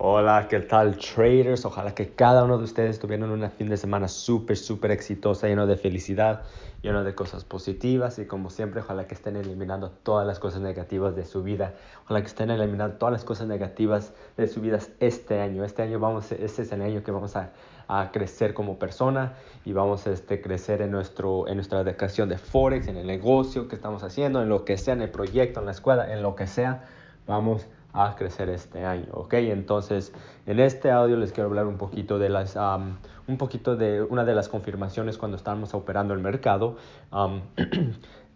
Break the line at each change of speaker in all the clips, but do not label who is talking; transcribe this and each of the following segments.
Hola, ¿qué tal traders? Ojalá que cada uno de ustedes tuvieran un fin de semana súper, súper exitosa, lleno de felicidad, lleno de cosas positivas y como siempre, ojalá que estén eliminando todas las cosas negativas de su vida. Ojalá que estén eliminando todas las cosas negativas de su vida este año. Este año vamos, este es el año que vamos a, a crecer como persona y vamos a este, crecer en, nuestro, en nuestra dedicación de Forex, en el negocio que estamos haciendo, en lo que sea, en el proyecto, en la escuela, en lo que sea. Vamos a crecer este año, ¿ok? Entonces, en este audio les quiero hablar un poquito de las, un poquito de una de las confirmaciones cuando estamos operando el mercado.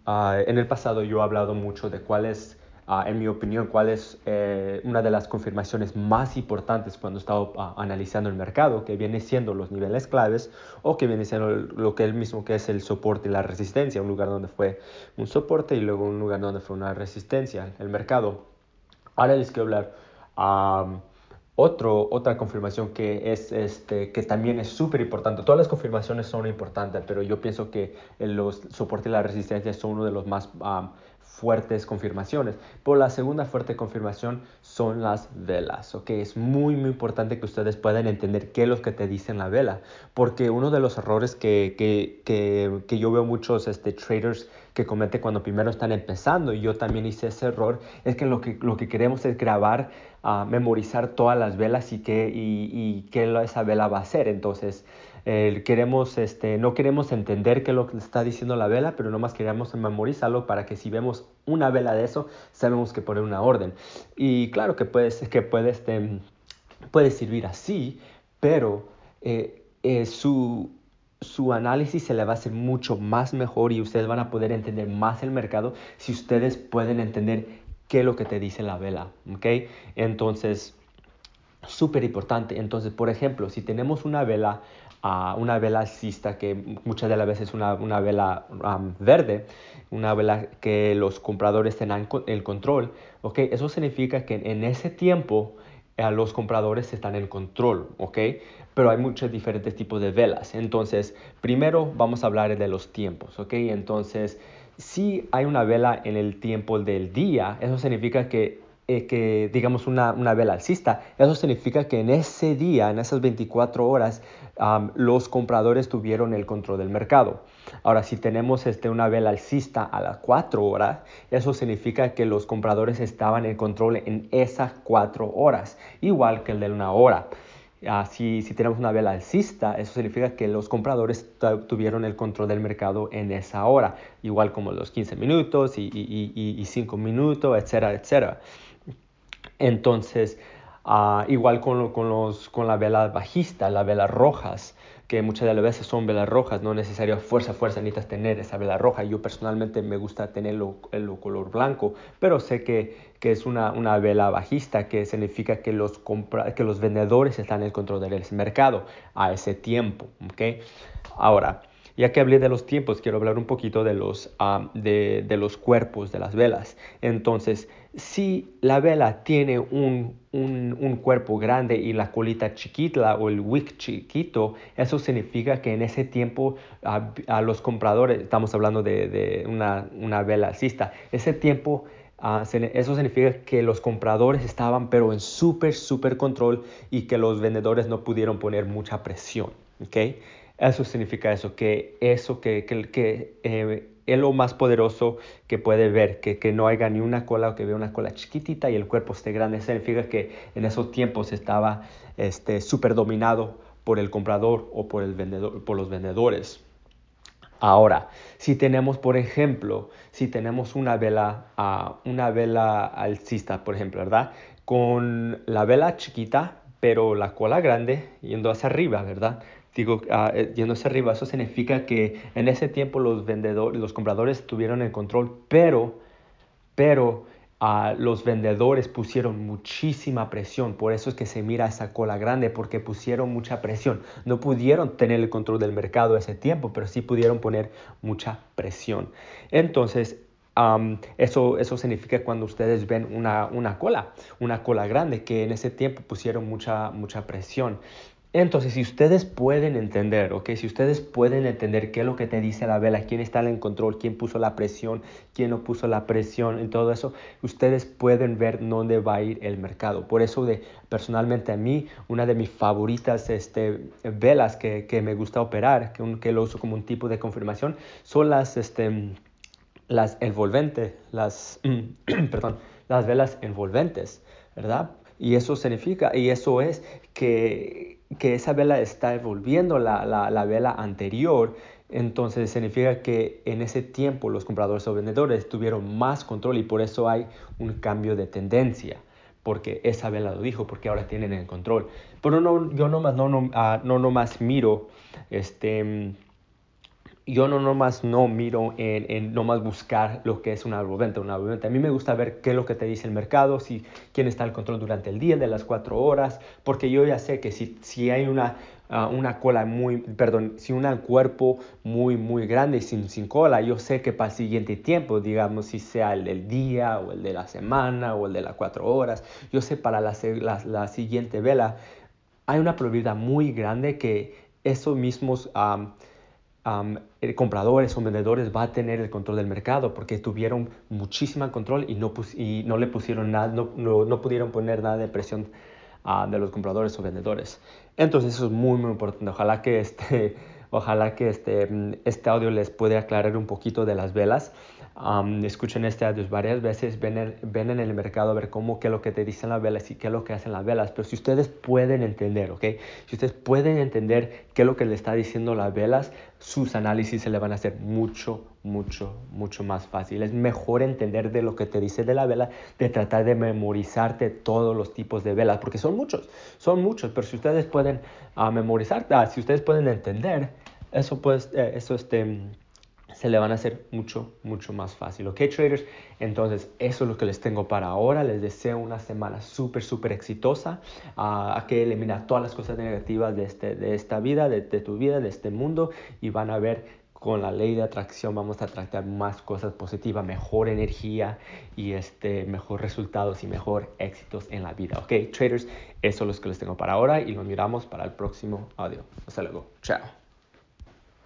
Ah, en el pasado yo he hablado mucho de cuál es, ah, en mi opinión, cuál es eh, una de las confirmaciones más importantes cuando estaba ah, analizando el mercado, que viene siendo los niveles claves o que viene siendo lo que él mismo que es el soporte y la resistencia, un lugar donde fue un soporte y luego un lugar donde fue una resistencia, el mercado. Ahora les quiero hablar um, otro, otra confirmación que, es, este, que también es súper importante. Todas las confirmaciones son importantes, pero yo pienso que los soportes y la resistencia son uno de los más fuertes confirmaciones. Por la segunda fuerte confirmación son las velas, ¿ok? Es muy, muy importante que ustedes puedan entender qué es lo que te dicen la vela, porque uno de los errores que, que, que, que yo veo muchos este, traders que cometen cuando primero están empezando, y yo también hice ese error, es que lo que, lo que queremos es grabar, uh, memorizar todas las velas y qué, y, y qué esa vela va a hacer. Entonces, queremos, este, no queremos entender qué es lo que está diciendo la vela, pero nomás queremos memorizarlo para que si vemos una vela de eso, sabemos que poner una orden. Y claro que, puede, que puede, este, puede servir así, pero eh, eh, su, su análisis se le va a hacer mucho más mejor y ustedes van a poder entender más el mercado si ustedes pueden entender qué es lo que te dice la vela, ¿ok? Entonces, súper importante. Entonces, por ejemplo, si tenemos una vela a una vela alcista que muchas de las veces es una, una vela verde, una vela que los compradores tengan el control. ¿ok? Eso significa que en ese tiempo eh, los compradores están en control, ¿ok? Pero hay muchos diferentes tipos de velas. Entonces, primero vamos a hablar de los tiempos, ¿ok? Entonces, si hay una vela en el tiempo del día, eso significa que eh, que digamos una, una, vela alcista, eso significa que en ese día, en esas 24 horas, los compradores tuvieron el control del mercado. Ahora, si tenemos este, una vela alcista a las 4 horas, eso significa que los compradores estaban en control en esas 4 horas, igual que el de una hora. Uh, si, tenemos una vela alcista, eso significa que los compradores tuvieron el control del mercado en esa hora, igual como los 15 minutos y, y, y, y 5 minutos, etcétera, etcétera. Entonces, uh, igual con, con, los, con la vela bajista, las velas rojas, que muchas de las veces son velas rojas, no necesario fuerza, fuerza, necesitas tener esa vela roja. Yo personalmente me gusta tenerlo el color blanco, pero sé que, que es una, una, vela bajista, que significa que los, compra que los vendedores están en el control del mercado a ese tiempo. ¿okay? Ahora, ya que hablé de los tiempos, quiero hablar un poquito de los, de, de, los cuerpos de las velas. Entonces, si la vela tiene un, un, un, cuerpo grande y la colita chiquita o el wick chiquito, eso significa que en ese tiempo a, los compradores, estamos hablando de, de una, una, vela ese tiempo... Uh, eso significa que los compradores estaban pero en súper, súper control y que los vendedores no pudieron poner mucha presión. ¿okay? Eso significa eso, que eso que, que, que eh, es lo más poderoso que puede ver, que, que, no haya ni una cola o que vea una cola chiquitita y el cuerpo esté grande. Eso significa que en esos tiempos estaba este, súper dominado por el comprador o por, el vendedor, por los vendedores. Ahora, si tenemos, por ejemplo, si tenemos una vela, uh, una vela alcista, por ejemplo, ¿verdad? Con la vela chiquita, pero la cola grande yendo hacia arriba, ¿verdad? Digo, uh, hacia arriba, eso significa que en ese tiempo los vendedores, los compradores tuvieron el control, pero, pero uh, los vendedores pusieron muchísima presión, por eso es que se mira esa cola grande, porque pusieron mucha presión. No pudieron tener el control del mercado ese tiempo, pero sí pudieron poner mucha presión. Entonces, eso, eso significa cuando ustedes ven una, una, cola, una cola grande, que en ese tiempo pusieron mucha, mucha presión. Entonces, si ustedes pueden entender, ¿ok? Si ustedes pueden entender qué es lo que te dice la vela, quién está en control, quién puso la presión, quién no puso la presión, en todo eso, ustedes pueden ver dónde va a ir el mercado. Por eso, de, personalmente a mí, una de mis favoritas este, velas que, que me gusta operar, que, que, lo uso como un tipo de confirmación, son las, este, las envolventes, las, perdón, las velas envolventes, ¿verdad? Y eso significa, y eso es que, que esa vela está envolviendo la, la, la, vela anterior. Entonces significa que en ese tiempo los compradores o vendedores tuvieron más control y por eso hay un cambio de tendencia. Porque esa vela lo dijo, porque ahora tienen el control. Pero no, yo no, no, uh, no nomás miro este, yo no nomás no miro en, en nomás buscar lo que es una venta, una venta. A mí me gusta ver qué es lo que te dice el mercado, si quién está al control durante el día, de las cuatro horas, porque yo ya sé que si, si hay una, uh, una cola muy, perdón, si un cuerpo muy, muy grande sin, sin cola, yo sé que para el siguiente tiempo, digamos, si sea el del día o el de la semana o el de las cuatro horas, yo sé para la, la, la siguiente vela, hay una probabilidad muy grande que esos mismos... um, compradores o vendedores va a tener el control del mercado porque tuvieron muchísimo control y no, y no le pusieron nada, no, no, no, pudieron poner nada de presión uh, de los compradores o vendedores. Entonces eso es muy, muy importante. Ojalá que este, ojalá que este, este audio les pueda aclarar un poquito de las velas. Escuchen este audio varias veces, ven, el, en el mercado a ver cómo, qué es lo que te dicen las velas y qué es lo que hacen las velas. Pero si ustedes pueden entender, ¿ok? Si ustedes pueden entender qué es lo que le está diciendo las velas, sus análisis se le van a hacer mucho, mucho, mucho más fácil. Es mejor entender de lo que te dice de la vela, de tratar de memorizarte todos los tipos de velas, porque son muchos, son muchos, pero si ustedes pueden uh, memorizar, uh, si ustedes pueden entender, eso pues, eh, eso este se le van a hacer mucho, mucho más fácil. ¿Ok, traders? Entonces, eso es lo que les tengo para ahora. Les deseo una semana súper, súper exitosa. Uh, hay que eliminar todas las cosas negativas de, este, de esta vida, de, de, tu vida, de este mundo. Y van a ver con la ley de atracción vamos a tratar más cosas positivas, mejor energía y este, mejor resultados y mejor éxitos en la vida. Ok, traders, eso es lo que les tengo para ahora y nos miramos para el próximo audio. Hasta luego. Chao.